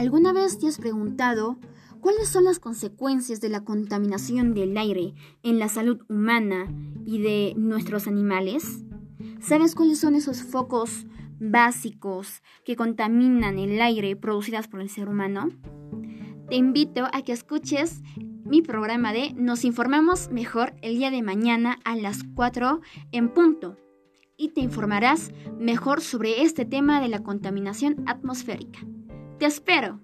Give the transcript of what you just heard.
¿Alguna vez te has preguntado cuáles son las consecuencias de la contaminación del aire en la salud humana y de nuestros animales? ¿Sabes cuáles son esos focos básicos que contaminan el aire producidas por el ser humano? Te invito a que escuches mi programa de Nos informamos mejor el día de mañana a las 4 en punto y te informarás mejor sobre este tema de la contaminación atmosférica. ¡Te espero!